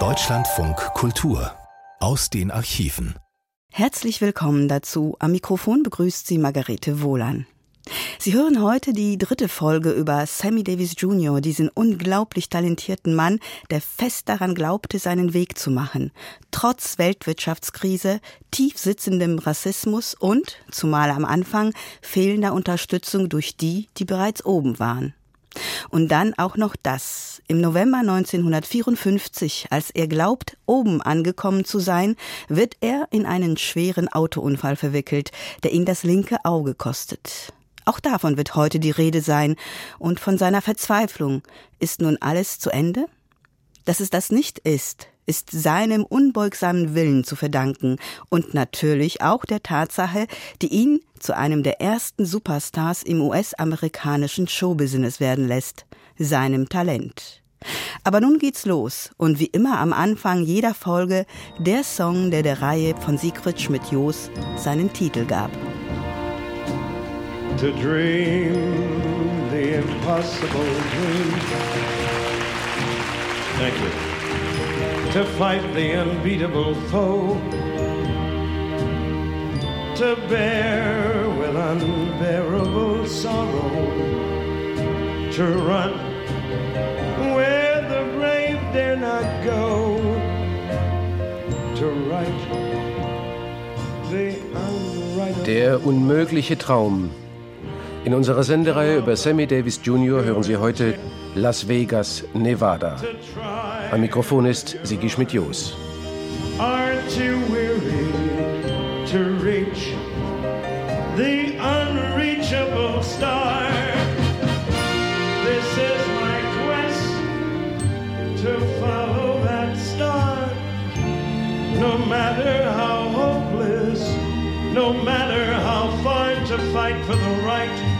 Deutschlandfunk Kultur aus den Archiven. Herzlich willkommen dazu. Am Mikrofon begrüßt Sie Margarete Wohlan. Sie hören heute die dritte Folge über Sammy Davis Jr., diesen unglaublich talentierten Mann, der fest daran glaubte, seinen Weg zu machen, trotz Weltwirtschaftskrise, tief sitzendem Rassismus und, zumal am Anfang, fehlender Unterstützung durch die, die bereits oben waren. Und dann auch noch das. Im November 1954, als er glaubt, oben angekommen zu sein, wird er in einen schweren Autounfall verwickelt, der ihn das linke Auge kostet. Auch davon wird heute die Rede sein und von seiner Verzweiflung. Ist nun alles zu Ende? Dass es das nicht ist, ist seinem unbeugsamen Willen zu verdanken und natürlich auch der Tatsache, die ihn zu einem der ersten Superstars im US-amerikanischen Showbusiness werden lässt, seinem Talent. Aber nun geht's los und wie immer am Anfang jeder Folge der Song, der der Reihe von Sigrid Schmidt-Jos seinen Titel gab. To dream the impossible dream. Thank you to fight the unbeatable foe, to bear with unbearable sorrow, to run where the brave dare not go, to write the unwritable. Der unmögliche Traum. In unserer Sendereihe über Sammy Davis Jr. hören Sie heute Las Vegas, Nevada. Am Mikrofon ist Sigi Schmidt-Jos. Aren't you weary to reach the unreachable star? This is my quest to follow that star. No matter how hopeless, no matter how far to fight for the right,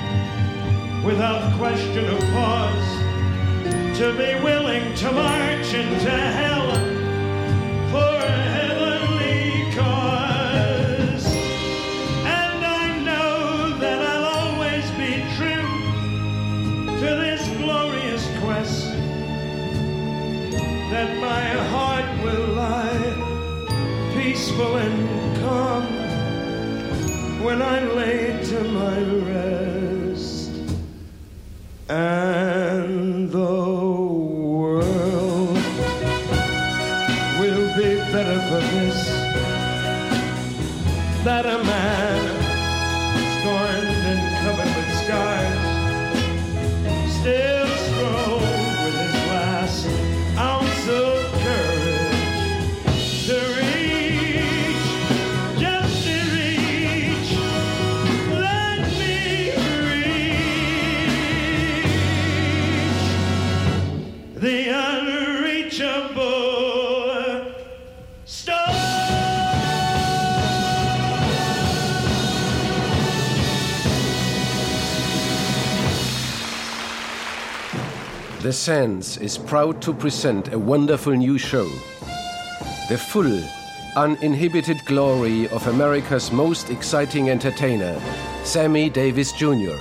without question or pause to be willing to march into hell for a heavenly cause. And I know that I'll always be true to this glorious quest, that my heart will lie peaceful and calm when I'm laid to my rest. And the world will be better for this that a man scorned and covered with scars The Sands is proud to present a wonderful new show. The full, uninhibited glory of America's most exciting entertainer, Sammy Davis Jr.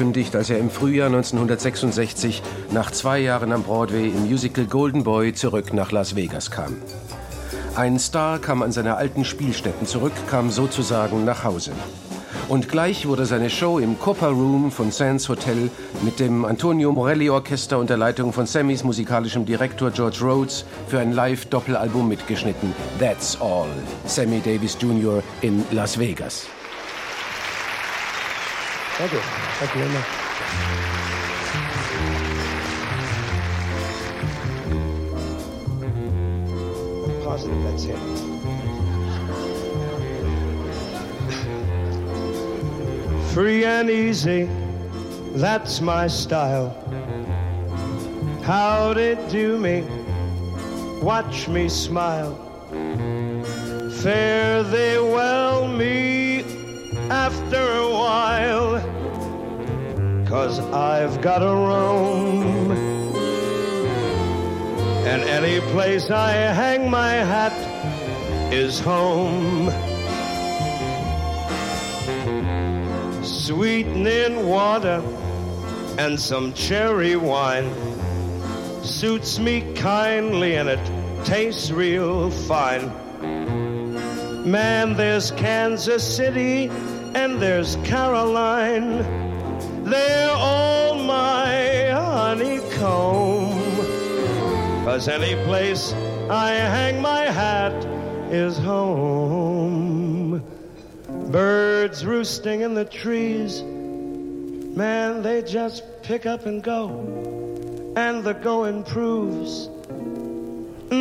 angekündigt, als er im Frühjahr 1966 nach zwei Jahren am Broadway im Musical Golden Boy zurück nach Las Vegas kam. Ein Star kam an seine alten Spielstätten zurück, kam sozusagen nach Hause. Und gleich wurde seine Show im Copper Room von Sands Hotel mit dem Antonio Morelli Orchester unter Leitung von Sammys musikalischem Direktor George Rhodes für ein Live-Doppelalbum mitgeschnitten. That's All. Sammy Davis Jr. in Las Vegas. Thank you. Thank you very much. Positive, that's it. Free and easy, that's my style. How'd it do me? Watch me smile. Fare thee well, me after a while cause I've got a roam. And any place I hang my hat is home. Sweetening water and some cherry wine suits me kindly and it tastes real fine. Man, there's Kansas City and there's Caroline. They're all my honeycomb. Cause any place I hang my hat is home. Birds roosting in the trees, man, they just pick up and go. And the going proves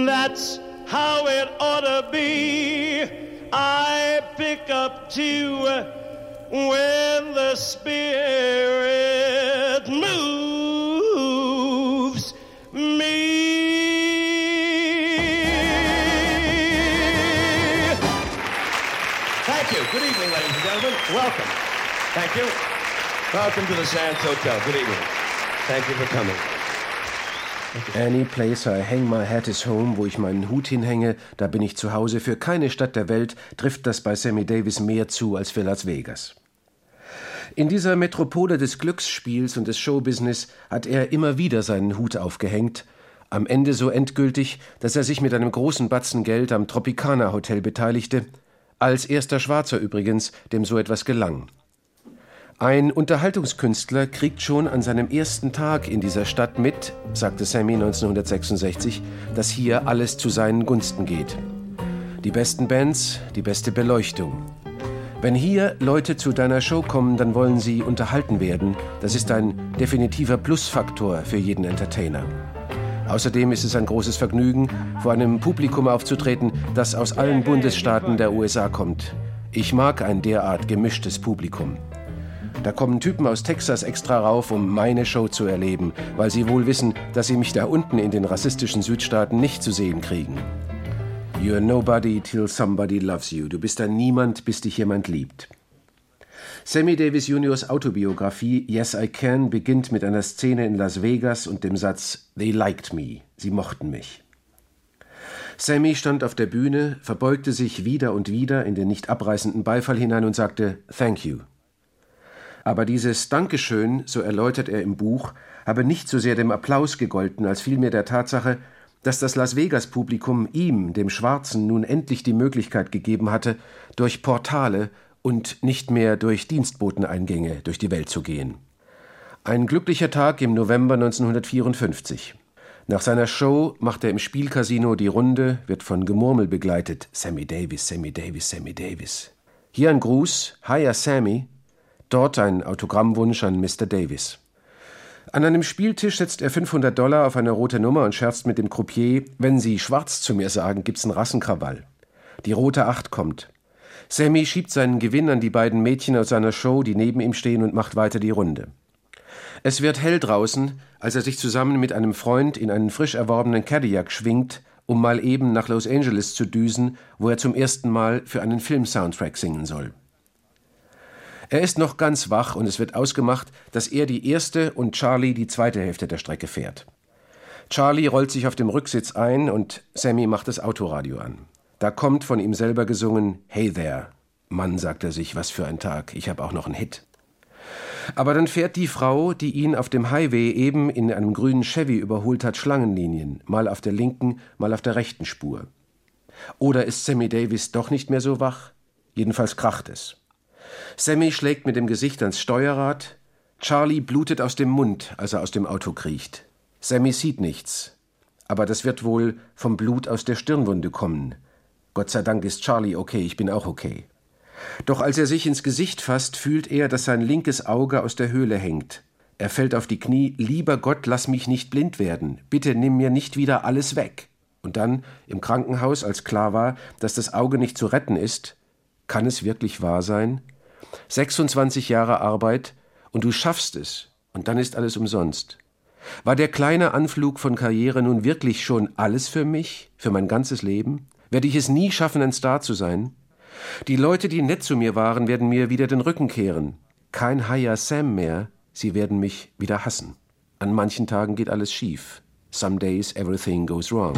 that's how it ought to be. I pick up too when the Spirit moves me. Thank you. Good evening, ladies and gentlemen. Welcome. Thank you. Welcome to the Sands Hotel. Good evening. Thank you for coming. Any place I hang my hat is home, wo ich meinen Hut hinhänge, da bin ich zu Hause. Für keine Stadt der Welt trifft das bei Sammy Davis mehr zu als für Las Vegas. In dieser Metropole des Glücksspiels und des Showbusiness hat er immer wieder seinen Hut aufgehängt, am Ende so endgültig, dass er sich mit einem großen Batzen Geld am Tropicana Hotel beteiligte, als erster Schwarzer übrigens, dem so etwas gelang. Ein Unterhaltungskünstler kriegt schon an seinem ersten Tag in dieser Stadt mit, sagte Sammy 1966, dass hier alles zu seinen Gunsten geht. Die besten Bands, die beste Beleuchtung. Wenn hier Leute zu deiner Show kommen, dann wollen sie unterhalten werden. Das ist ein definitiver Plusfaktor für jeden Entertainer. Außerdem ist es ein großes Vergnügen, vor einem Publikum aufzutreten, das aus allen Bundesstaaten der USA kommt. Ich mag ein derart gemischtes Publikum. Da kommen Typen aus Texas extra rauf, um meine Show zu erleben, weil sie wohl wissen, dass sie mich da unten in den rassistischen Südstaaten nicht zu sehen kriegen. You're nobody till somebody loves you. Du bist ein Niemand, bis dich jemand liebt. Sammy Davis Juniors Autobiografie Yes I Can beginnt mit einer Szene in Las Vegas und dem Satz They liked me. Sie mochten mich. Sammy stand auf der Bühne, verbeugte sich wieder und wieder in den nicht abreißenden Beifall hinein und sagte Thank you. Aber dieses Dankeschön, so erläutert er im Buch, habe nicht so sehr dem Applaus gegolten, als vielmehr der Tatsache, dass das Las Vegas-Publikum ihm, dem Schwarzen, nun endlich die Möglichkeit gegeben hatte, durch Portale und nicht mehr durch Dienstboteneingänge durch die Welt zu gehen. Ein glücklicher Tag im November 1954. Nach seiner Show macht er im Spielcasino die Runde, wird von Gemurmel begleitet. Sammy Davis, Sammy Davis, Sammy Davis. Hier ein Gruß, Hiya Sammy, Dort ein Autogrammwunsch an Mr. Davis. An einem Spieltisch setzt er 500 Dollar auf eine rote Nummer und scherzt mit dem Croupier, wenn Sie schwarz zu mir sagen, gibt's einen Rassenkrawall. Die rote Acht kommt. Sammy schiebt seinen Gewinn an die beiden Mädchen aus seiner Show, die neben ihm stehen, und macht weiter die Runde. Es wird hell draußen, als er sich zusammen mit einem Freund in einen frisch erworbenen Cadillac schwingt, um mal eben nach Los Angeles zu düsen, wo er zum ersten Mal für einen Filmsoundtrack singen soll. Er ist noch ganz wach und es wird ausgemacht, dass er die erste und Charlie die zweite Hälfte der Strecke fährt. Charlie rollt sich auf dem Rücksitz ein und Sammy macht das Autoradio an. Da kommt von ihm selber gesungen Hey there. Mann, sagt er sich, was für ein Tag, ich habe auch noch einen Hit. Aber dann fährt die Frau, die ihn auf dem Highway eben in einem grünen Chevy überholt hat, Schlangenlinien, mal auf der linken, mal auf der rechten Spur. Oder ist Sammy Davis doch nicht mehr so wach? Jedenfalls kracht es. Sammy schlägt mit dem Gesicht ans Steuerrad. Charlie blutet aus dem Mund, als er aus dem Auto kriecht. Sammy sieht nichts. Aber das wird wohl vom Blut aus der Stirnwunde kommen. Gott sei Dank ist Charlie okay, ich bin auch okay. Doch als er sich ins Gesicht fasst, fühlt er, dass sein linkes Auge aus der Höhle hängt. Er fällt auf die Knie, lieber Gott, lass mich nicht blind werden, bitte nimm mir nicht wieder alles weg. Und dann, im Krankenhaus, als klar war, dass das Auge nicht zu retten ist, kann es wirklich wahr sein? 26 Jahre Arbeit und du schaffst es und dann ist alles umsonst. War der kleine Anflug von Karriere nun wirklich schon alles für mich, für mein ganzes Leben? Werde ich es nie schaffen, ein Star zu sein? Die Leute, die nett zu mir waren, werden mir wieder den Rücken kehren. Kein Haya Sam mehr. Sie werden mich wieder hassen. An manchen Tagen geht alles schief. Some days everything goes wrong.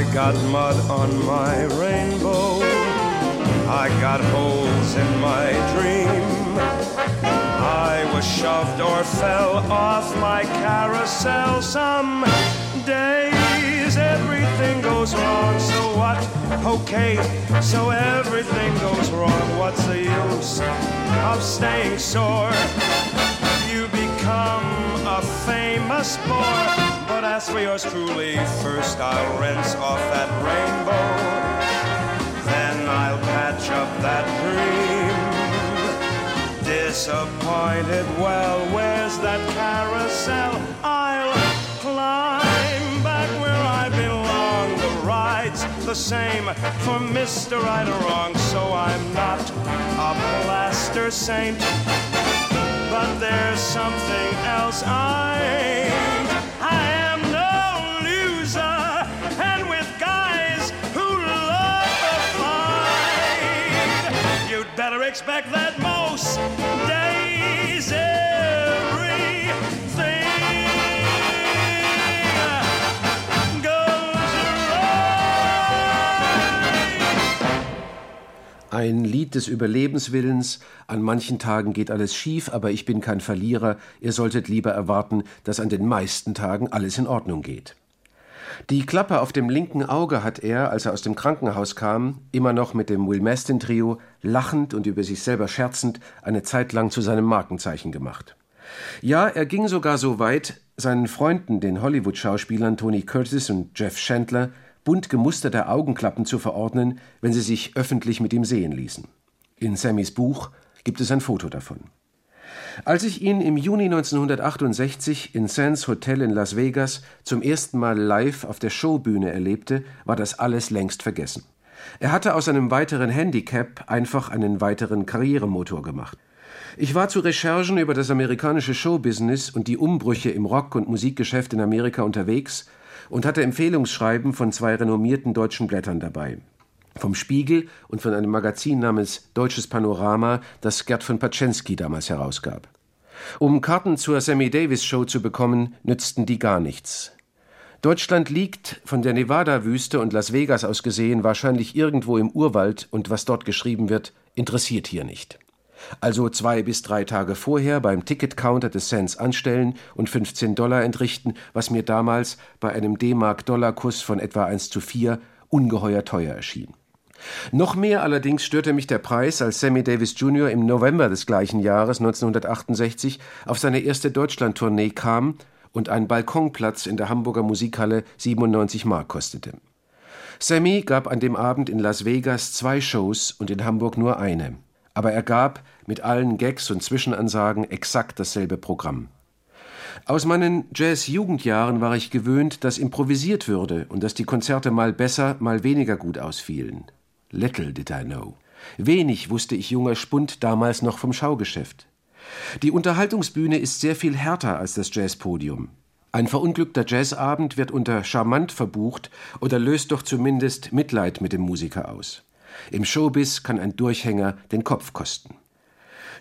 I got mud on my rainbow. I got holes in my dream. I was shoved or fell off my carousel. Some days everything goes wrong. So what? Okay, so everything goes wrong. What's the use of staying sore? You become a famous bore. But as for yours truly, first I'll rinse off that rainbow. Then I'll patch up that dream. Disappointed, well, where's that carousel? I'll climb back where I belong. The ride's the same for Mr. Right or Wrong, so I'm not a plaster saint. But there's something else I expect that most days everything goes. Ein Lied des Überlebenswillens. An manchen Tagen geht alles schief, aber ich bin kein Verlierer. Ihr solltet lieber erwarten, dass an den meisten Tagen alles in Ordnung geht. Die Klappe auf dem linken Auge hat er, als er aus dem Krankenhaus kam, immer noch mit dem Will Mastin Trio, lachend und über sich selber scherzend, eine Zeit lang zu seinem Markenzeichen gemacht. Ja, er ging sogar so weit, seinen Freunden, den Hollywood-Schauspielern Tony Curtis und Jeff Chandler, bunt gemusterte Augenklappen zu verordnen, wenn sie sich öffentlich mit ihm sehen ließen. In Sammys Buch gibt es ein Foto davon. Als ich ihn im Juni 1968 in Sands Hotel in Las Vegas zum ersten Mal live auf der Showbühne erlebte, war das alles längst vergessen. Er hatte aus einem weiteren Handicap einfach einen weiteren Karrieremotor gemacht. Ich war zu Recherchen über das amerikanische Showbusiness und die Umbrüche im Rock- und Musikgeschäft in Amerika unterwegs und hatte Empfehlungsschreiben von zwei renommierten deutschen Blättern dabei. Vom Spiegel und von einem Magazin namens Deutsches Panorama, das Gerd von Paczensky damals herausgab. Um Karten zur Sammy Davis Show zu bekommen, nützten die gar nichts. Deutschland liegt, von der Nevada-Wüste und Las Vegas aus gesehen, wahrscheinlich irgendwo im Urwald und was dort geschrieben wird, interessiert hier nicht. Also zwei bis drei Tage vorher beim Ticketcounter des Sands anstellen und 15 Dollar entrichten, was mir damals bei einem D-Mark-Dollar-Kurs von etwa 1 zu 4 ungeheuer teuer erschien. Noch mehr allerdings störte mich der Preis, als Sammy Davis Jr. im November des gleichen Jahres 1968 auf seine erste Deutschlandtournee kam und ein Balkonplatz in der Hamburger Musikhalle 97 Mark kostete. Sammy gab an dem Abend in Las Vegas zwei Shows und in Hamburg nur eine. Aber er gab mit allen Gags und Zwischenansagen exakt dasselbe Programm. Aus meinen Jazz-Jugendjahren war ich gewöhnt, dass improvisiert würde und dass die Konzerte mal besser, mal weniger gut ausfielen. Little did I know. Wenig wusste ich junger Spund damals noch vom Schaugeschäft. Die Unterhaltungsbühne ist sehr viel härter als das Jazzpodium. Ein verunglückter Jazzabend wird unter charmant verbucht oder löst doch zumindest Mitleid mit dem Musiker aus. Im Showbiz kann ein Durchhänger den Kopf kosten.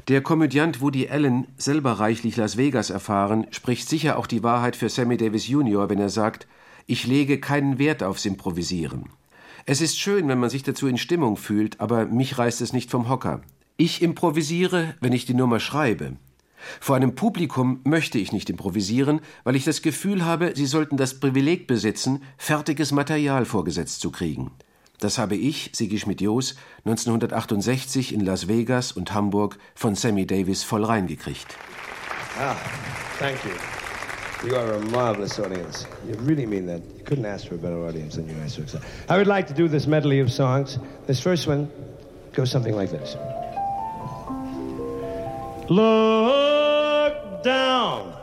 Der Komödiant Woody Allen, selber reichlich Las Vegas erfahren, spricht sicher auch die Wahrheit für Sammy Davis Jr., wenn er sagt, ich lege keinen Wert aufs Improvisieren. Es ist schön, wenn man sich dazu in Stimmung fühlt, aber mich reißt es nicht vom Hocker. Ich improvisiere, wenn ich die Nummer schreibe. Vor einem Publikum möchte ich nicht improvisieren, weil ich das Gefühl habe, sie sollten das Privileg besitzen, fertiges Material vorgesetzt zu kriegen. Das habe ich, Sigi Schmidt-Jos, 1968 in Las Vegas und Hamburg von Sammy Davis voll reingekriegt. Ah, thank you. You are a marvelous audience. You really mean that. You couldn't ask for a better audience than you guys are. I would like to do this medley of songs. This first one goes something like this. Look down.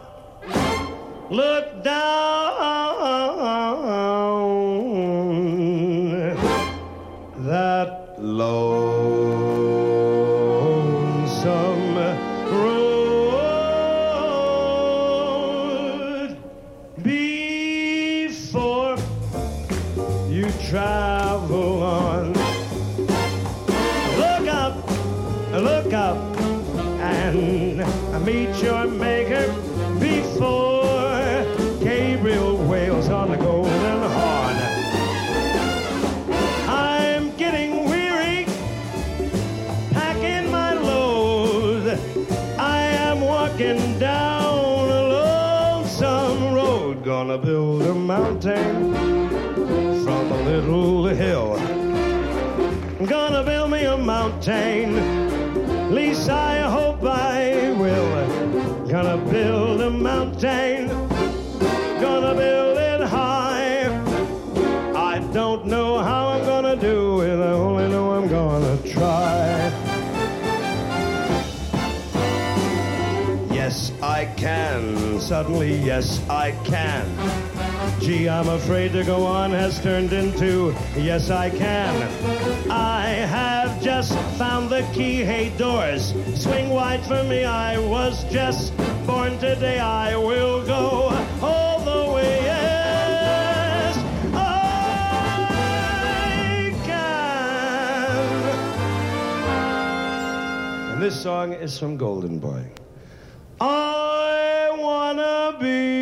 Look down. That lonesome mountain, from a little hill. I'm gonna build me a mountain, least I hope I will. Gonna build a mountain, gonna build it high. I don't know how I'm gonna do it, I only know I'm gonna try. Yes, I can. Suddenly, yes, I can. Gee, I'm afraid to go on has turned into yes, I can. I have just found the key. Hey, doors, swing wide for me. I was just born today. I will go all the way. Yes, I can. And this song is from Golden Boy. I wanna be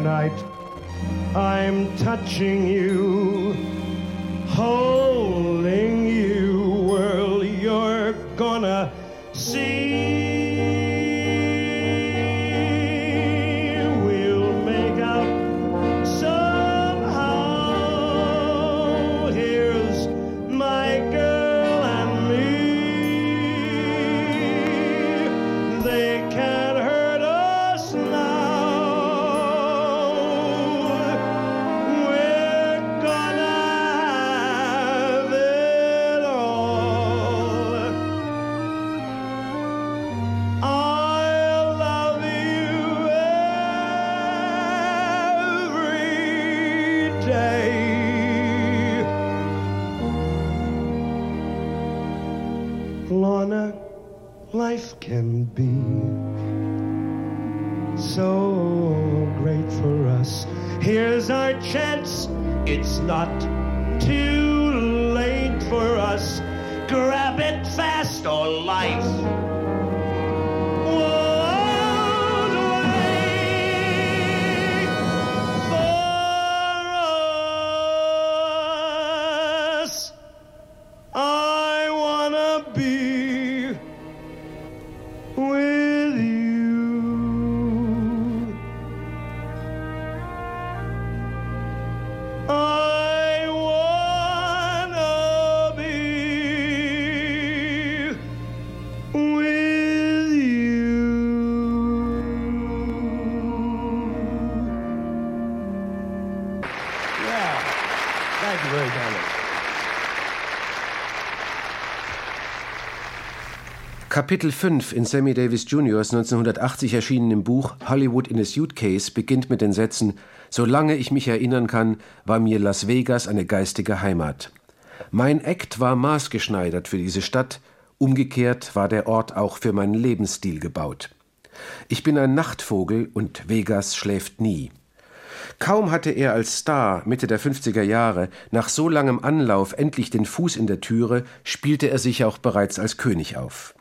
Tonight, I'm touching you, holding you. World, you're gonna see. Not too late for us. Grab it fast or life Kapitel 5 in Sammy Davis Jr.'s 1980 erschienenem Buch Hollywood in a Suitcase beginnt mit den Sätzen Solange ich mich erinnern kann, war mir Las Vegas eine geistige Heimat. Mein Act war maßgeschneidert für diese Stadt, umgekehrt war der Ort auch für meinen Lebensstil gebaut. Ich bin ein Nachtvogel und Vegas schläft nie. Kaum hatte er als Star Mitte der 50er Jahre nach so langem Anlauf endlich den Fuß in der Türe, spielte er sich auch bereits als König auf.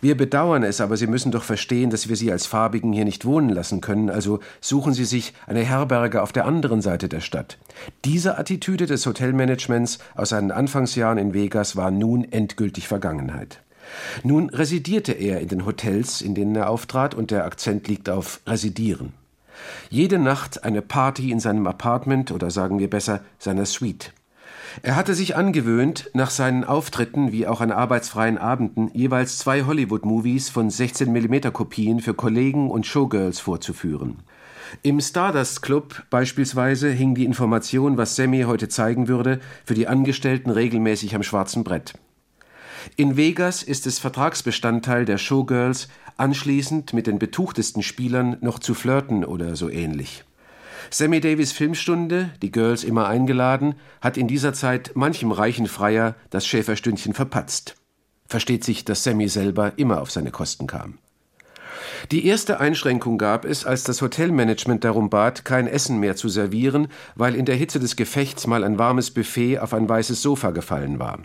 Wir bedauern es, aber Sie müssen doch verstehen, dass wir Sie als Farbigen hier nicht wohnen lassen können, also suchen Sie sich eine Herberge auf der anderen Seite der Stadt. Diese Attitüde des Hotelmanagements aus seinen Anfangsjahren in Vegas war nun endgültig Vergangenheit. Nun residierte er in den Hotels, in denen er auftrat, und der Akzent liegt auf residieren. Jede Nacht eine Party in seinem Apartment oder sagen wir besser seiner Suite. Er hatte sich angewöhnt, nach seinen Auftritten wie auch an arbeitsfreien Abenden jeweils zwei Hollywood-Movies von 16 mm Kopien für Kollegen und Showgirls vorzuführen. Im Stardust Club beispielsweise hing die Information, was Sammy heute zeigen würde, für die Angestellten regelmäßig am schwarzen Brett. In Vegas ist es Vertragsbestandteil der Showgirls, anschließend mit den betuchtesten Spielern noch zu flirten oder so ähnlich. Sammy Davis Filmstunde, die Girls immer eingeladen, hat in dieser Zeit manchem reichen Freier das Schäferstündchen verpatzt. Versteht sich, dass Sammy selber immer auf seine Kosten kam. Die erste Einschränkung gab es, als das Hotelmanagement darum bat, kein Essen mehr zu servieren, weil in der Hitze des Gefechts mal ein warmes Buffet auf ein weißes Sofa gefallen war.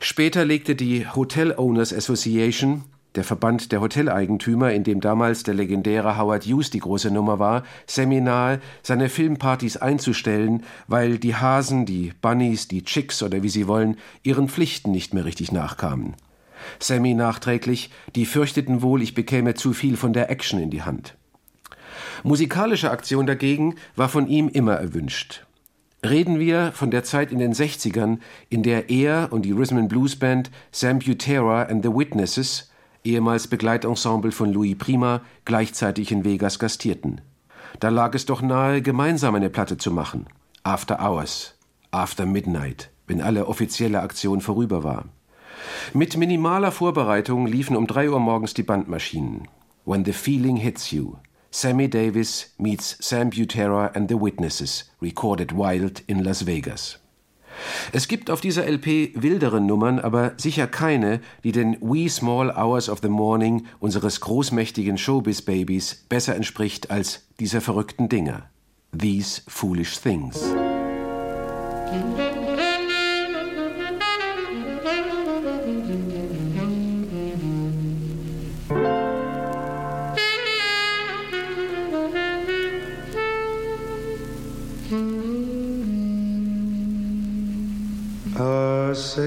Später legte die Hotel Owners Association, der Verband der Hoteleigentümer, in dem damals der legendäre Howard Hughes die große Nummer war, Seminar, seine Filmpartys einzustellen, weil die Hasen, die Bunnies, die Chicks oder wie sie wollen, ihren Pflichten nicht mehr richtig nachkamen. Sammy nachträglich, die fürchteten wohl, ich bekäme zu viel von der Action in die Hand. Musikalische Aktion dagegen war von ihm immer erwünscht. Reden wir von der Zeit in den 60ern, in der er und die Rhythm Blues Band Sam Butera and the Witnesses, ehemals Begleitensemble von Louis Prima, gleichzeitig in Vegas gastierten. Da lag es doch nahe, gemeinsam eine Platte zu machen. After Hours, After Midnight, wenn alle offizielle Aktion vorüber war. Mit minimaler Vorbereitung liefen um drei Uhr morgens die Bandmaschinen. When the Feeling Hits You. Sammy Davis meets Sam Butera and the Witnesses, recorded wild in Las Vegas. Es gibt auf dieser LP wildere Nummern, aber sicher keine, die den Wee Small Hours of the Morning unseres großmächtigen Showbiz-Babys besser entspricht als dieser verrückten Dinger. These Foolish Things.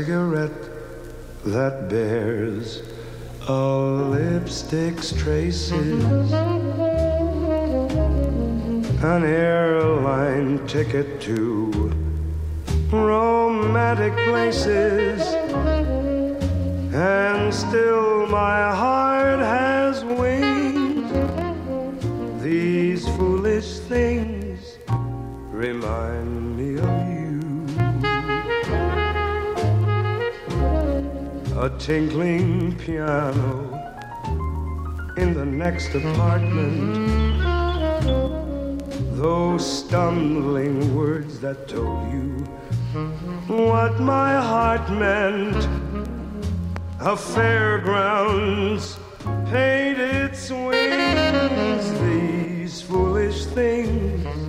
Cigarette that bears a lipstick's traces, an airline ticket to romantic places, and still my heart has wings. These foolish things remind a tinkling piano in the next apartment. Those stumbling words that told you what my heart meant. A fairgrounds painted swings, these foolish things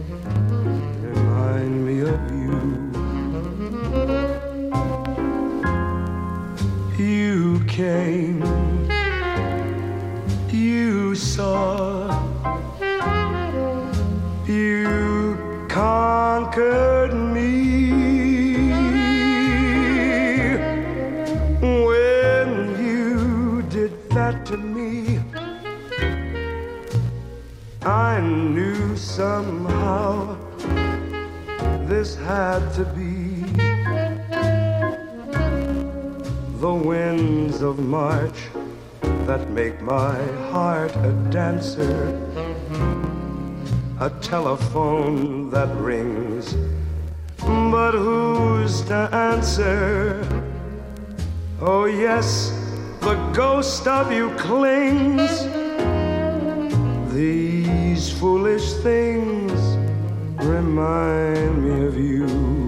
came, you saw, you conquered me. When you did that to me, I knew somehow this had to be. The winds of March that make my heart a dancer, a telephone that rings, but who's to answer? Oh, yes, the ghost of you clings. These foolish things remind me of you.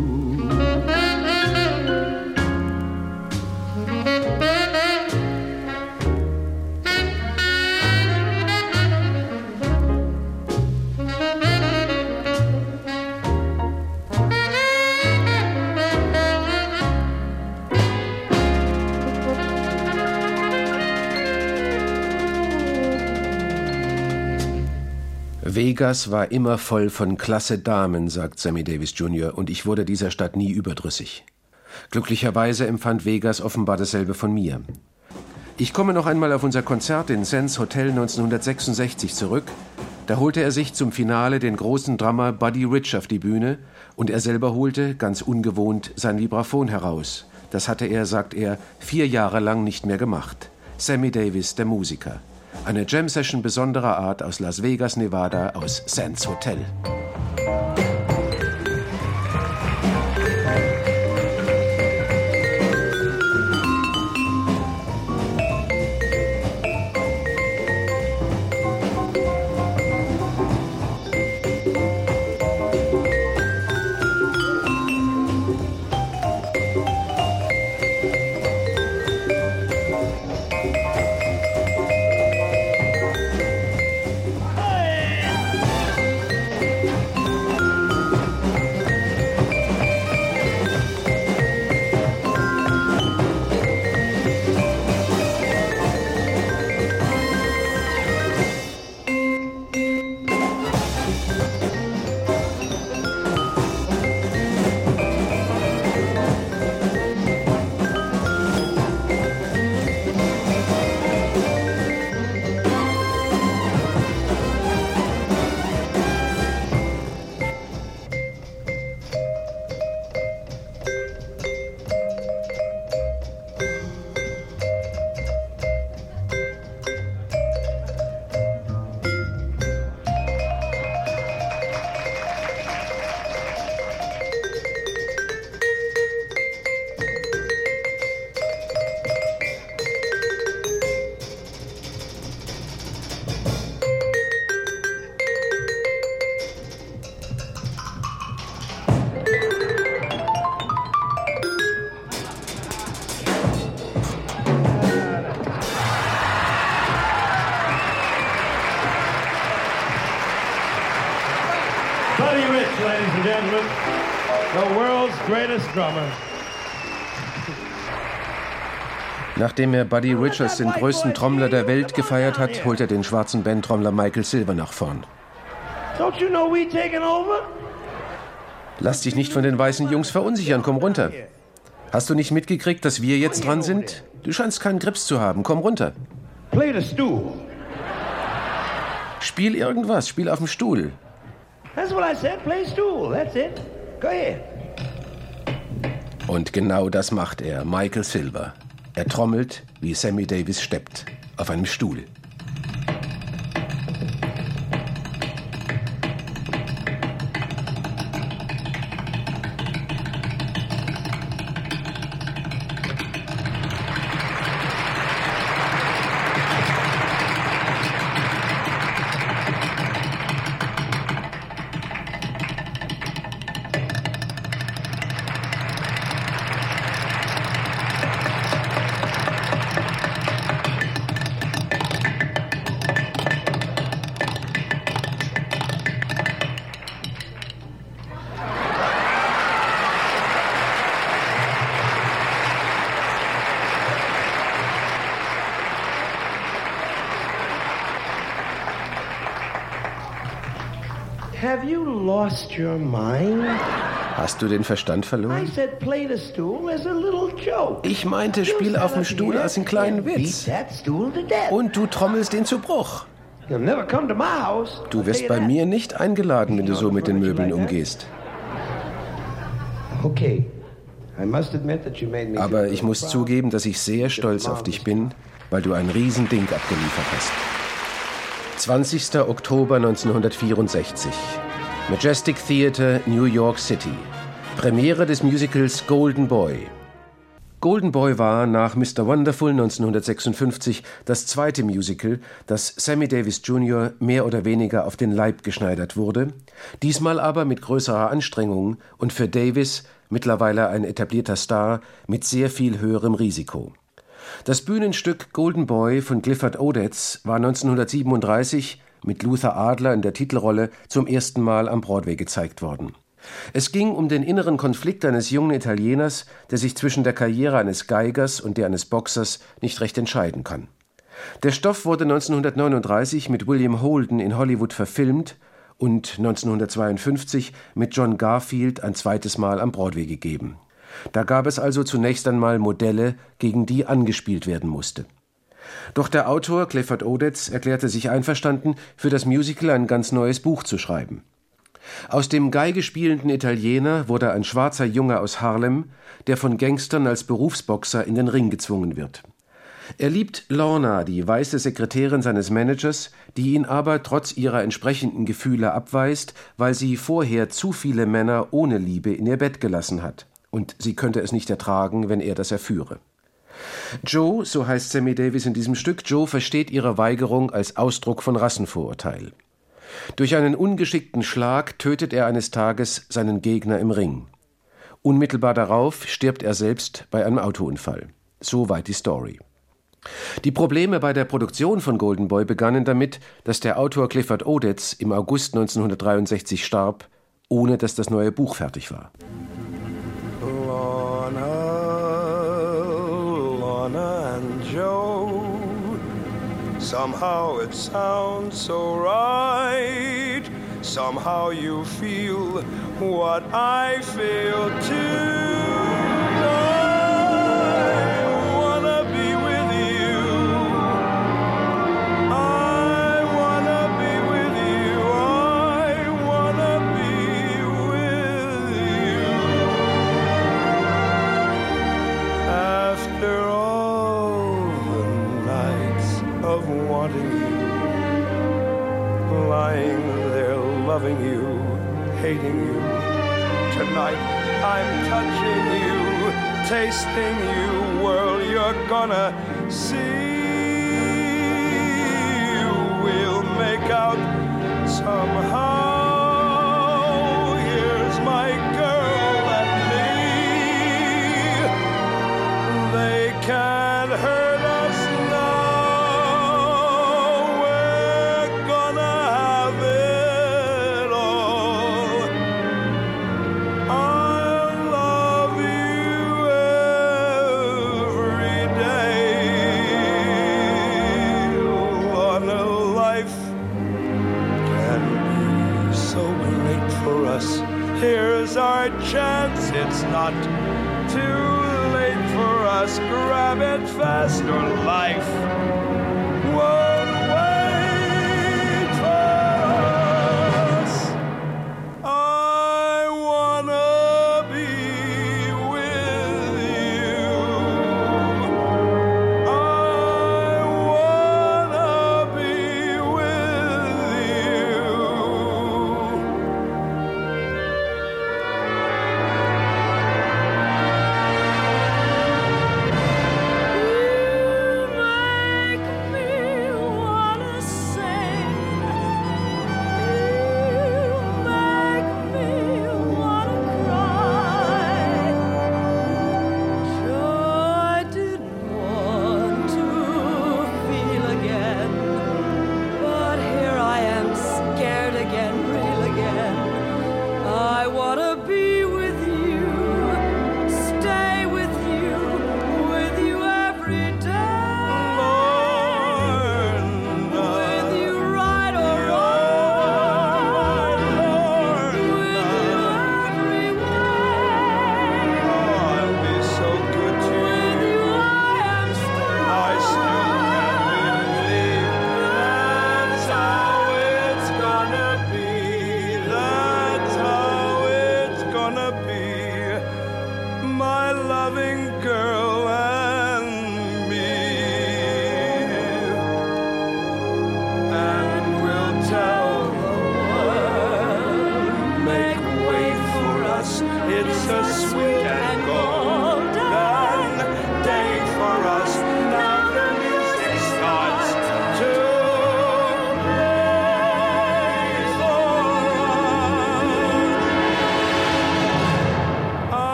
Vegas war immer voll von klasse Damen, sagt Sammy Davis Jr., und ich wurde dieser Stadt nie überdrüssig. Glücklicherweise empfand Vegas offenbar dasselbe von mir. Ich komme noch einmal auf unser Konzert in Sands Hotel 1966 zurück. Da holte er sich zum Finale den großen Drummer Buddy Rich auf die Bühne und er selber holte, ganz ungewohnt, sein Vibraphon heraus. Das hatte er, sagt er, vier Jahre lang nicht mehr gemacht. Sammy Davis, der Musiker. Eine Jam-Session besonderer Art aus Las Vegas, Nevada, aus Sands Hotel. Drummer. Nachdem er Buddy Richards, den größten Trommler der Welt, gefeiert hat, holt er den schwarzen Bandtrommler Michael Silver nach vorn. Don't you know we taking over? Lass dich nicht von den weißen Jungs verunsichern, komm runter. Hast du nicht mitgekriegt, dass wir jetzt dran sind? Du scheinst keinen Grips zu haben, komm runter. Play the stool. Spiel irgendwas, spiel auf dem Stuhl. That's what I said. Play stool. That's it. Go ahead. Und genau das macht er, Michael Silver. Er trommelt, wie Sammy Davis steppt, auf einem Stuhl. Hast du den Verstand I verloren? said play the stool as a little joke. Ich meinte, spiel auf dem Stuhl als einen kleinen Witz. Und du trommelst den zu Bruch. You'll never come to my house. I'll Du wirst bei mir nicht eingeladen, wenn du so mit den Möbeln umgehst. Okay. Aber ich muss zugeben, dass ich sehr stolz auf dich bin, weil du ein Riesending abgeliefert hast. 20. Oktober 1964. Majestic Theatre, New York City. Premiere des Musicals Golden Boy. Golden Boy war nach Mr. Wonderful 1956 das zweite Musical, das Sammy Davis Jr. mehr oder weniger auf den Leib geschneidert wurde, diesmal aber mit größerer Anstrengung und für Davis, mittlerweile ein etablierter Star, mit sehr viel höherem Risiko. Das Bühnenstück Golden Boy von Clifford Odets war 1937 mit Luther Adler in der Titelrolle zum ersten Mal am Broadway gezeigt worden. Es ging um den inneren Konflikt eines jungen Italieners, der sich zwischen der Karriere eines Geigers und der eines Boxers nicht recht entscheiden kann. Der Stoff wurde 1939 mit William Holden in Hollywood verfilmt und 1952 mit John Garfield ein zweites Mal am Broadway gegeben. Da gab es also zunächst einmal Modelle, gegen die angespielt werden musste. Doch der Autor Clifford Odets erklärte sich einverstanden, für das Musical ein ganz neues Buch zu schreiben. Aus dem Geige spielenden Italiener wurde ein schwarzer Junge aus Harlem, der von Gangstern als Berufsboxer in den Ring gezwungen wird. Er liebt Lorna, die weiße Sekretärin seines Managers, die ihn aber trotz ihrer entsprechenden Gefühle abweist, weil sie vorher zu viele Männer ohne Liebe in ihr Bett gelassen hat. Und sie könnte es nicht ertragen, wenn er das erführe. Joe, so heißt Sammy Davis in diesem Stück, Joe versteht ihre Weigerung als Ausdruck von Rassenvorurteil. Durch einen ungeschickten Schlag tötet er eines Tages seinen Gegner im Ring. Unmittelbar darauf stirbt er selbst bei einem Autounfall. Soweit die Story. Die Probleme bei der Produktion von Golden Boy begannen damit, dass der Autor Clifford Odets im August 1963 starb, ohne dass das neue Buch fertig war. Somehow it sounds so right. Somehow you feel what I feel too. Hating you, tonight I'm touching you, tasting you, world, you're gonna see. We'll make out somehow. Here's my girl it fast or life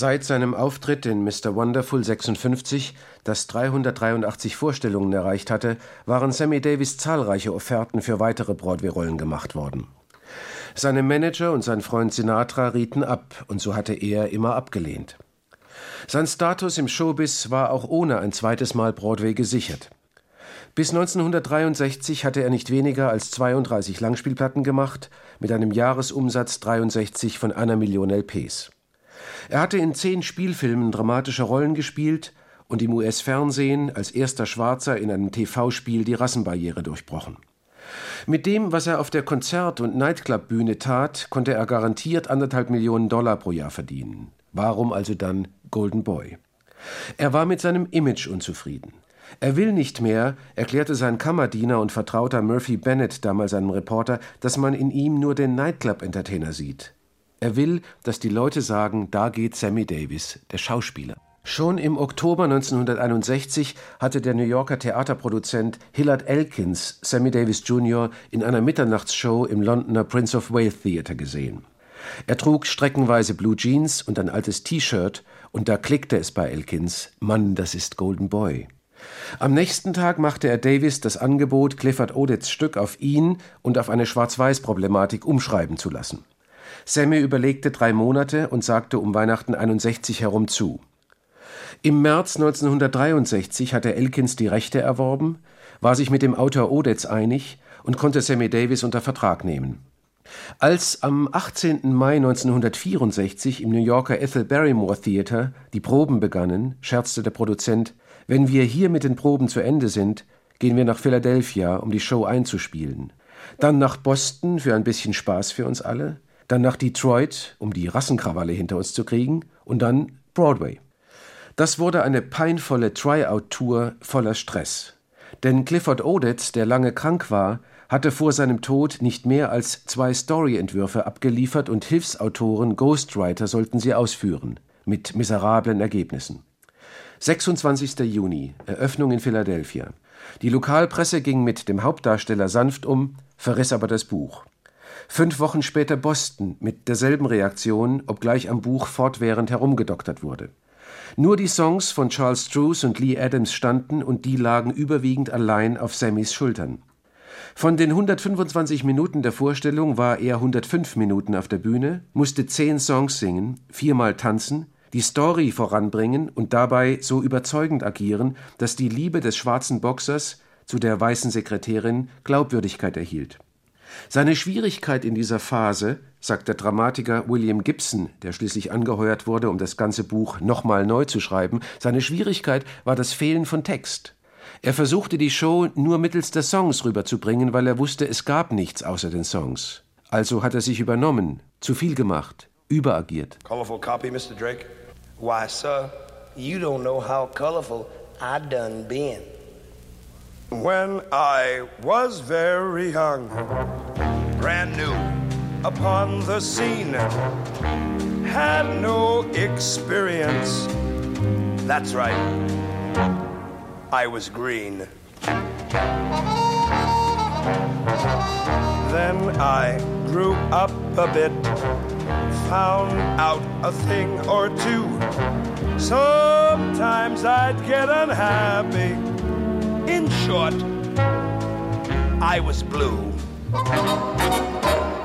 Seit seinem Auftritt in Mr. Wonderful 56, das 383 Vorstellungen erreicht hatte, waren Sammy Davis zahlreiche Offerten für weitere Broadway-Rollen gemacht worden. Seine Manager und sein Freund Sinatra rieten ab, und so hatte er immer abgelehnt. Sein Status im Showbiz war auch ohne ein zweites Mal Broadway gesichert. Bis 1963 hatte er nicht weniger als 32 Langspielplatten gemacht, mit einem Jahresumsatz 63 von einer Million LPs. Er hatte in zehn Spielfilmen dramatische Rollen gespielt und im US-Fernsehen als erster Schwarzer in einem TV-Spiel die Rassenbarriere durchbrochen. Mit dem, was er auf der Konzert- und Nightclub-Bühne tat, konnte er garantiert anderthalb Millionen Dollar pro Jahr verdienen. Warum also dann Golden Boy? Er war mit seinem Image unzufrieden. Er will nicht mehr, erklärte sein Kammerdiener und Vertrauter Murphy Bennett damals einem Reporter, dass man in ihm nur den Nightclub-Entertainer sieht. Er will, dass die Leute sagen, da geht Sammy Davis, der Schauspieler. Schon im Oktober 1961 hatte der New Yorker Theaterproduzent Hillard Elkins Sammy Davis Jr. in einer Mitternachtsshow im Londoner Prince of Wales Theater gesehen. Er trug streckenweise Blue Jeans und ein altes T-Shirt, und da klickte es bei Elkins: Mann, das ist Golden Boy. Am nächsten Tag machte er Davis das Angebot, Clifford Odets Stück auf ihn und auf eine Schwarz-Weiß-Problematik umschreiben zu lassen. Sammy überlegte drei Monate und sagte um Weihnachten 61 herum zu. Im März 1963 hatte Elkins die Rechte erworben, war sich mit dem Autor Odets einig und konnte Sammy Davis unter Vertrag nehmen. Als am 18. Mai 1964 im New Yorker Ethel Barrymore Theater die Proben begannen, scherzte der Produzent, wenn wir hier mit den Proben zu Ende sind, gehen wir nach Philadelphia, um die Show einzuspielen. Dann nach Boston für ein bisschen Spaß für uns alle, dann nach Detroit, um die Rassenkrawalle hinter uns zu kriegen, und dann Broadway. Das wurde eine peinvolle Tryout-Tour voller Stress. Denn Clifford Odets, der lange krank war, hatte vor seinem Tod nicht mehr als zwei Storyentwürfe abgeliefert und Hilfsautoren, Ghostwriter sollten sie ausführen, mit miserablen Ergebnissen. 26. Juni, Eröffnung in Philadelphia. Die Lokalpresse ging mit dem Hauptdarsteller sanft um, verriss aber das Buch. Fünf Wochen später Boston mit derselben Reaktion, obgleich am Buch fortwährend herumgedoktert wurde. Nur die Songs von Charles Struce und Lee Adams standen und die lagen überwiegend allein auf Sammys Schultern. Von den 125 Minuten der Vorstellung war er 105 Minuten auf der Bühne, musste zehn Songs singen, viermal tanzen, die Story voranbringen und dabei so überzeugend agieren, dass die Liebe des schwarzen Boxers zu der weißen Sekretärin Glaubwürdigkeit erhielt. Seine Schwierigkeit in dieser Phase, sagt der Dramatiker William Gibson, der schließlich angeheuert wurde, um das ganze Buch nochmal neu zu schreiben, seine Schwierigkeit war das Fehlen von Text. Er versuchte die Show nur mittels der Songs rüberzubringen, weil er wusste, es gab nichts außer den Songs. Also hat er sich übernommen, zu viel gemacht, überagiert. Colorful copy, Mr. Drake? Why, sir, you don't know how colorful I done been. When I was very young, brand new upon the scene, had no experience. That's right, I was green. Then I grew up a bit, found out a thing or two. Sometimes I'd get unhappy. In short, I was blue.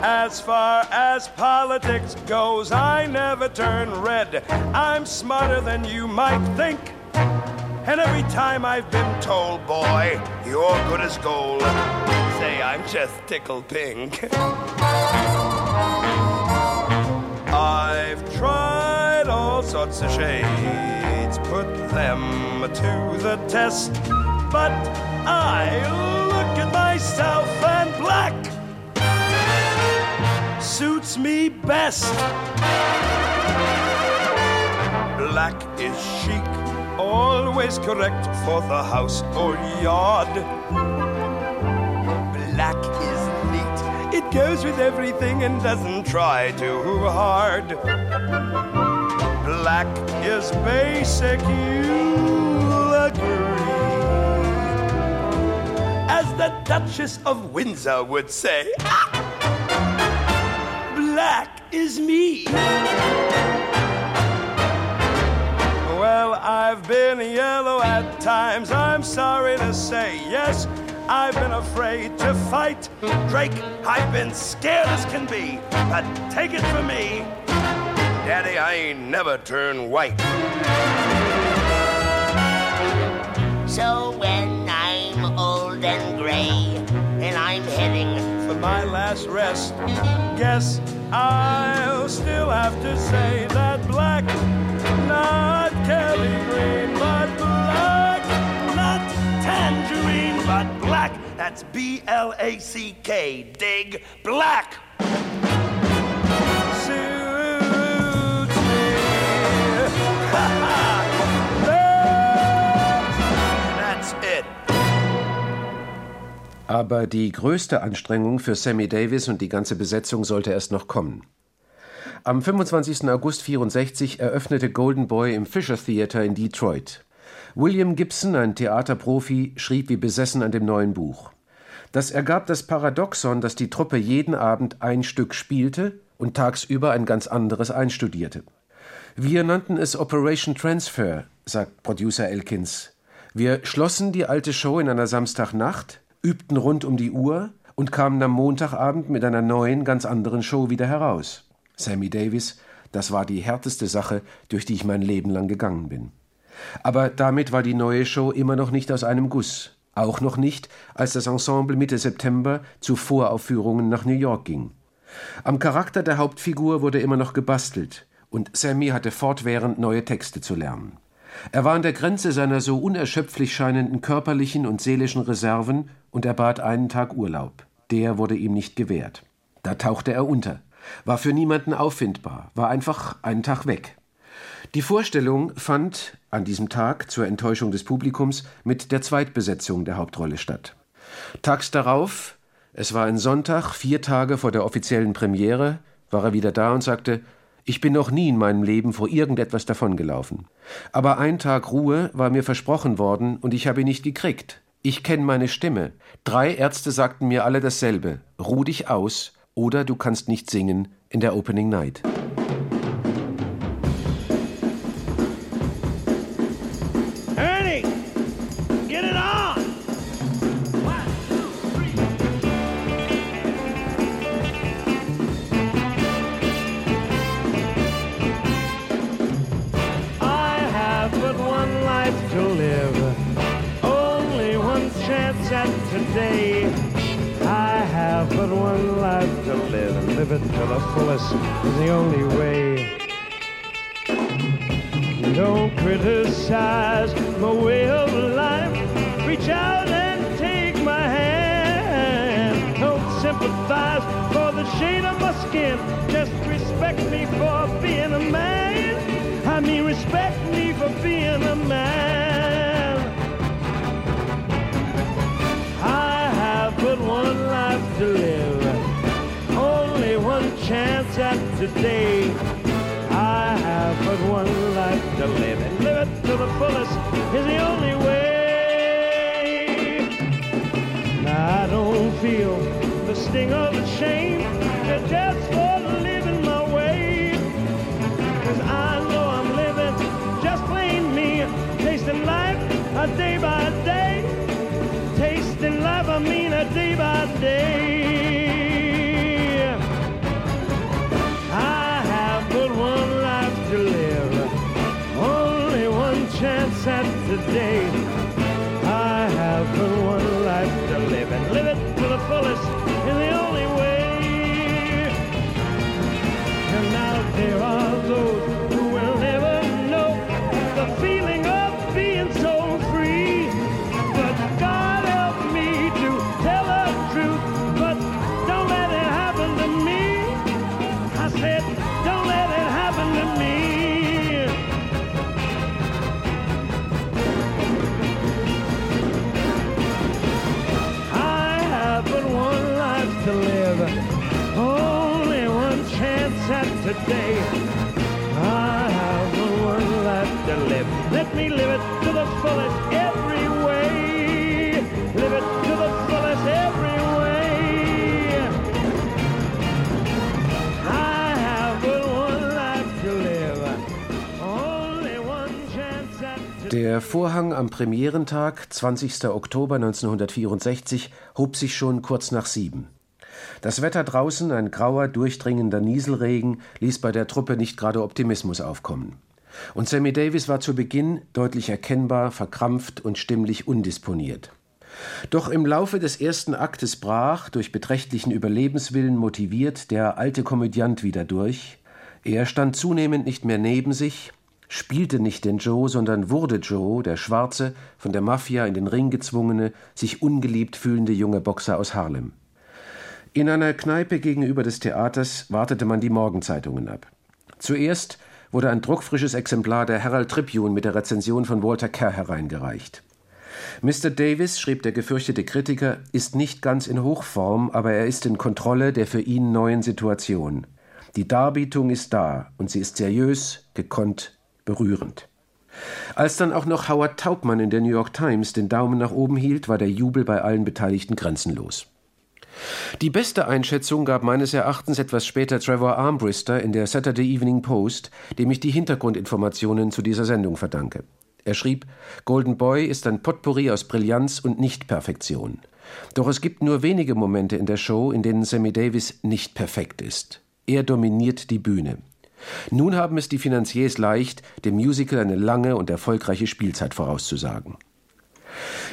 As far as politics goes, I never turn red. I'm smarter than you might think. And every time I've been told, boy, you're good as gold, say I'm just tickled pink. I've tried all sorts of shades, put them to the test. But I look at myself and black suits me best. Black is chic, always correct for the house or yard. Black is neat, it goes with everything and doesn't try too hard. Black is basic, you'll the Duchess of Windsor would say, "Ah, black is me. Well, I've been yellow at times, I'm sorry to say. Yes, I've been afraid to fight. Drake, I've been scared as can be. But take it from me, Daddy, I ain't never turned white. So when my last rest, guess I'll still have to say that black, not Kelly Green, but black, not tangerine, but black. That's B L A C K. Dig black. Suits me. Aber die größte Anstrengung für Sammy Davis und die ganze Besetzung sollte erst noch kommen. Am 25. August 64 eröffnete Golden Boy im Fisher Theater in Detroit. William Gibson, ein Theaterprofi, schrieb wie besessen an dem neuen Buch. Das ergab das Paradoxon, dass die Truppe jeden Abend ein Stück spielte und tagsüber ein ganz anderes einstudierte. Wir nannten es Operation Transfer, sagt Producer Elkins. Wir schlossen die alte Show in einer Samstagnacht, übten rund um die Uhr und kamen am Montagabend mit einer neuen, ganz anderen Show wieder heraus. Sammy Davis, das war die härteste Sache, durch die ich mein Leben lang gegangen bin. Aber damit war die neue Show immer noch nicht aus einem Guss. Auch noch nicht, als das Ensemble Mitte September zu Voraufführungen nach New York ging. Am Charakter der Hauptfigur wurde immer noch gebastelt, und Sammy hatte fortwährend neue Texte zu lernen. Er war an der Grenze seiner so unerschöpflich scheinenden körperlichen und seelischen Reserven und er bat einen Tag Urlaub. Der wurde ihm nicht gewährt. Da tauchte er unter, war für niemanden auffindbar, war einfach einen Tag weg. Die Vorstellung fand an diesem Tag zur Enttäuschung des Publikums mit der Zweitbesetzung der Hauptrolle statt. Tags darauf, es war ein Sonntag, vier Tage vor der offiziellen Premiere, war er wieder da und sagte, ich bin noch nie in meinem Leben vor irgendetwas davongelaufen. Aber ein Tag Ruhe war mir versprochen worden und ich habe ihn nicht gekriegt. Ich kenne meine Stimme. Drei Ärzte sagten mir alle dasselbe. Ruh dich aus oder du kannst nicht singen in der Opening Night. The fullest is the only way. Don't criticize my way of life. Reach out and take my hand. Don't sympathize for the shade of my skin. Just respect me for being a man. I mean, respect me for being a man. I have but one life to live. Chance at today. I have but one life to live, and live it to the fullest is the only way. Now I don't feel the sting of the shame that just for living my way. Cause I know I'm living just plain me, tasting life a day by day. Tasting life, I mean a day by day. Me live it to the fullest every way. Live it to the fullest every way. I have but one life to live, only one chance at. Der Vorhang am Premierentag, 20. Oktober 1964, hob sich schon kurz nach sieben. Das Wetter draußen, ein grauer, durchdringender Nieselregen, ließ bei der Truppe nicht gerade Optimismus aufkommen. Und Sammy Davis war zu Beginn deutlich erkennbar, verkrampft und stimmlich undisponiert. Doch im Laufe des ersten Aktes brach, durch beträchtlichen Überlebenswillen motiviert, der alte Komödiant wieder durch. Er stand zunehmend nicht mehr neben sich, spielte nicht den Joe, sondern wurde Joe, der schwarze, von der Mafia in den Ring gezwungene, sich ungeliebt fühlende junge Boxer aus Harlem. In einer Kneipe gegenüber des Theaters wartete man die Morgenzeitungen ab. Zuerst wurde ein druckfrisches Exemplar der Herald Tribune mit der Rezension von Walter Kerr hereingereicht. Mr. Davis, schrieb der gefürchtete Kritiker, ist nicht ganz in Hochform, aber er ist in Kontrolle der für ihn neuen Situation. Die Darbietung ist da und sie ist seriös, gekonnt, berührend. Als dann auch noch Howard Taubmann in der New York Times den Daumen nach oben hielt, war der Jubel bei allen Beteiligten grenzenlos. Die beste Einschätzung gab meines Erachtens etwas später Trevor Armbrister in der Saturday Evening Post, dem ich die Hintergrundinformationen zu dieser Sendung verdanke. Er schrieb, Golden Boy ist ein Potpourri aus Brillanz und Nichtperfektion. Doch es gibt nur wenige Momente in der Show, in denen Sammy Davis nicht perfekt ist. Er dominiert die Bühne. Nun haben es die Finanziers leicht, dem Musical eine lange und erfolgreiche Spielzeit vorauszusagen.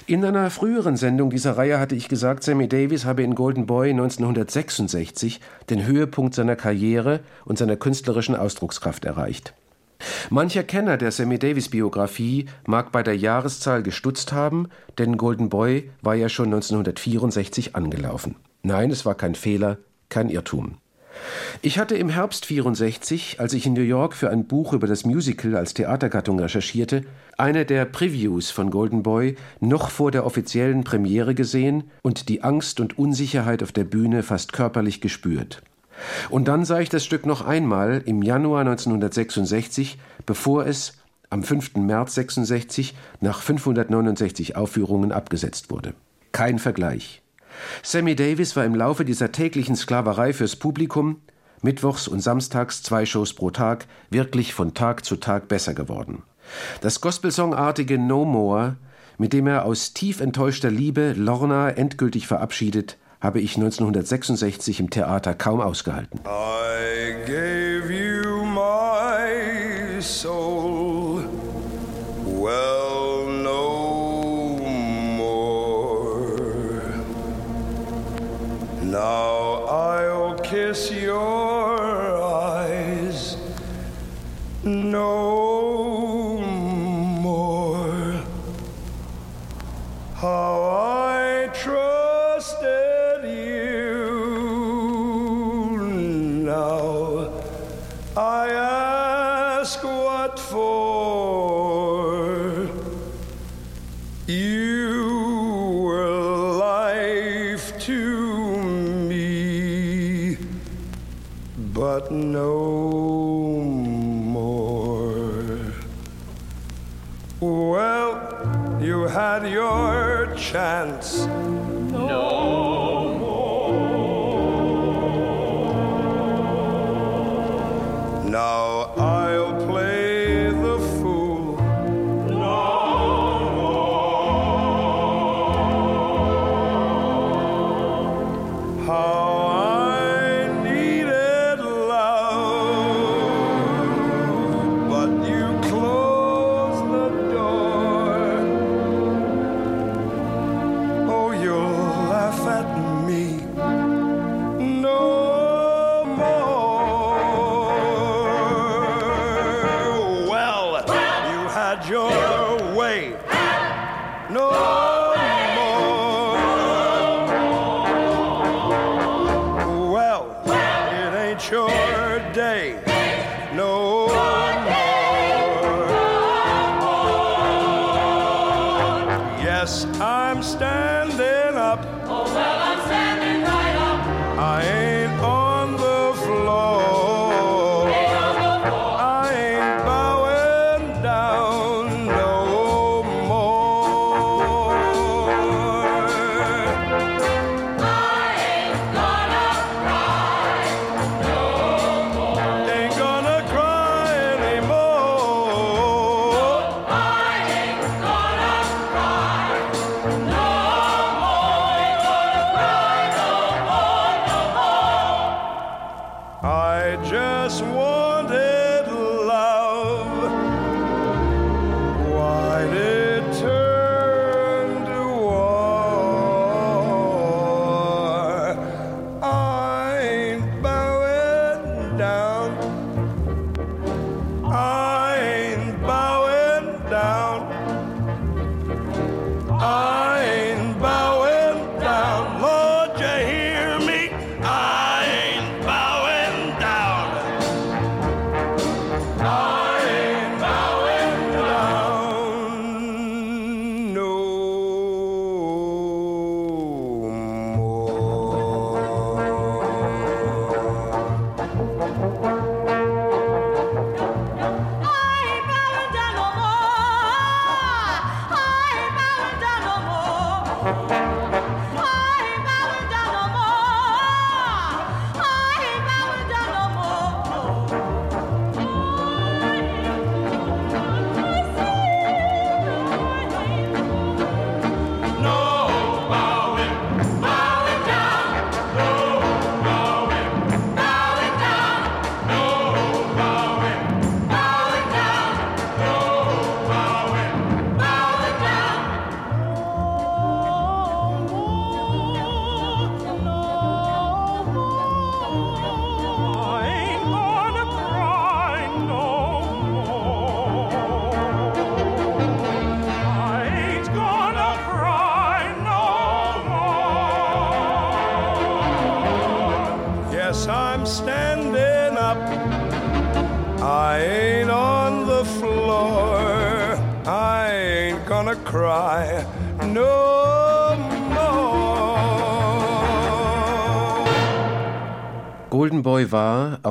In einer früheren Sendung dieser Reihe hatte ich gesagt, Sammy Davis habe in Golden Boy 1966 den Höhepunkt seiner Karriere und seiner künstlerischen Ausdruckskraft erreicht. Mancher Kenner der Sammy Davis Biografie mag bei der Jahreszahl gestutzt haben, denn Golden Boy war ja schon 1964 angelaufen. Nein, es war kein Fehler, kein Irrtum. Ich hatte im Herbst 64, als ich in New York für ein Buch über das Musical als Theatergattung recherchierte, eine der Previews von Golden Boy noch vor der offiziellen Premiere gesehen und die Angst und Unsicherheit auf der Bühne fast körperlich gespürt. Und dann sah ich das Stück noch einmal im Januar 1966, bevor es am 5. März 66 nach 569 Aufführungen abgesetzt wurde. Kein Vergleich. Sammy Davis war im Laufe dieser täglichen Sklaverei fürs Publikum, mittwochs und samstags zwei Shows pro Tag, wirklich von Tag zu Tag besser geworden. Das Gospelsongartige No More, mit dem er aus tief enttäuschter Liebe Lorna endgültig verabschiedet, habe ich 1966 im Theater kaum ausgehalten. I gave you my soul. Well, no more. Now what for. You were life to me, but no more. Well, you had your chance.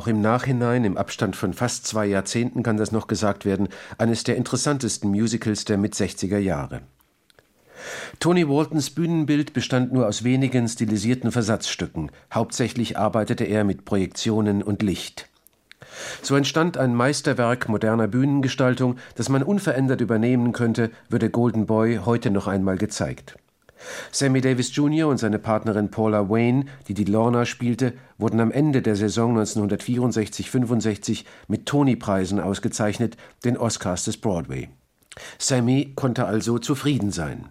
Auch im Nachhinein, im Abstand von fast zwei Jahrzehnten kann das noch gesagt werden, eines der interessantesten Musicals der Mit-60er Jahre. Tony Waltons Bühnenbild bestand nur aus wenigen stilisierten Versatzstücken. Hauptsächlich arbeitete er mit Projektionen und Licht. So entstand ein Meisterwerk moderner Bühnengestaltung, das man unverändert übernehmen könnte, würde Golden Boy heute noch einmal gezeigt. Sammy Davis Jr. und seine Partnerin Paula Wayne, die die Lorna spielte, wurden am Ende der Saison 1964-65 mit Tony-Preisen ausgezeichnet, den Oscars des Broadway. Sammy konnte also zufrieden sein.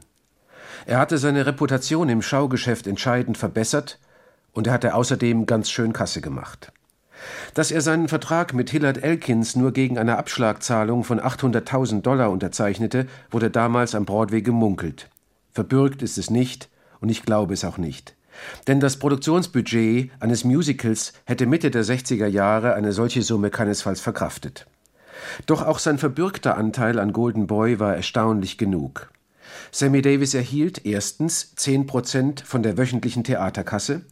Er hatte seine Reputation im Schaugeschäft entscheidend verbessert Und er hatte außerdem ganz schön Kasse gemacht. Dass er seinen Vertrag mit Hillard Elkins nur gegen eine Abschlagzahlung von 800.000 Dollar unterzeichnete, wurde damals am Broadway gemunkelt. Verbürgt ist es nicht, und ich glaube es auch nicht. Denn das Produktionsbudget eines Musicals hätte Mitte der 60er Jahre eine solche Summe keinesfalls verkraftet. Doch auch sein verbürgter Anteil an Golden Boy war erstaunlich genug. Sammy Davis erhielt erstens 10 Prozent von der wöchentlichen Theaterkasse,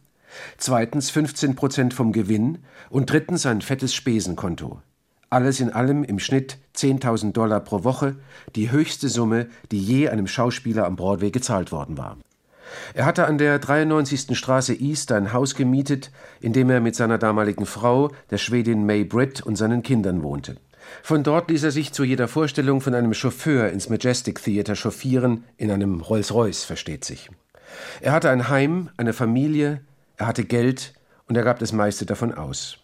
zweitens 15 Prozent vom Gewinn und drittens ein fettes Spesenkonto. Alles in allem im Schnitt 10.000 Dollar pro Woche, die höchste Summe, die je einem Schauspieler am Broadway gezahlt worden war. Er hatte an der 93. Straße East ein Haus gemietet, in dem er mit seiner damaligen Frau, der Schwedin May Britt, und seinen Kindern wohnte. Von dort ließ er sich zu jeder Vorstellung von einem Chauffeur ins Majestic Theater chauffieren, in einem Rolls-Royce, versteht sich. Er hatte ein Heim, eine Familie, er hatte Geld und er gab das meiste davon aus.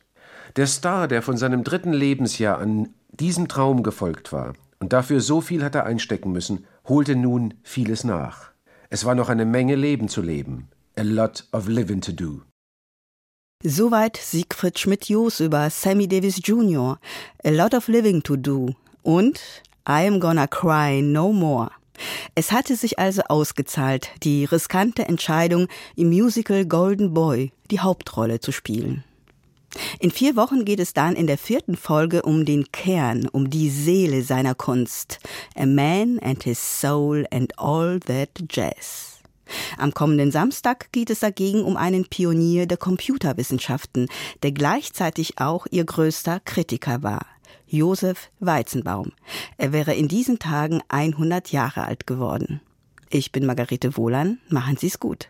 Der Star, der von seinem dritten Lebensjahr an diesem Traum gefolgt war und dafür so viel hatte einstecken müssen, holte nun vieles nach. Es war noch eine Menge Leben zu leben. A lot of living to do. Soweit Siegfried Schmidt-Jos über Sammy Davis Jr., A Lot of Living to Do und I Am Gonna Cry No More. Es hatte sich also ausgezahlt, die riskante Entscheidung, im Musical Golden Boy die Hauptrolle zu spielen. In vier Wochen geht es dann in der vierten Folge um den Kern, um die Seele seiner Kunst. A Man and His Soul and All That Jazz. Am kommenden Samstag geht es dagegen um einen Pionier der Computerwissenschaften, der gleichzeitig auch ihr größter Kritiker war. Josef Weizenbaum. Er wäre in diesen Tagen 100 Jahre alt geworden. Ich bin Margarete Wohlan. Machen Sie's gut.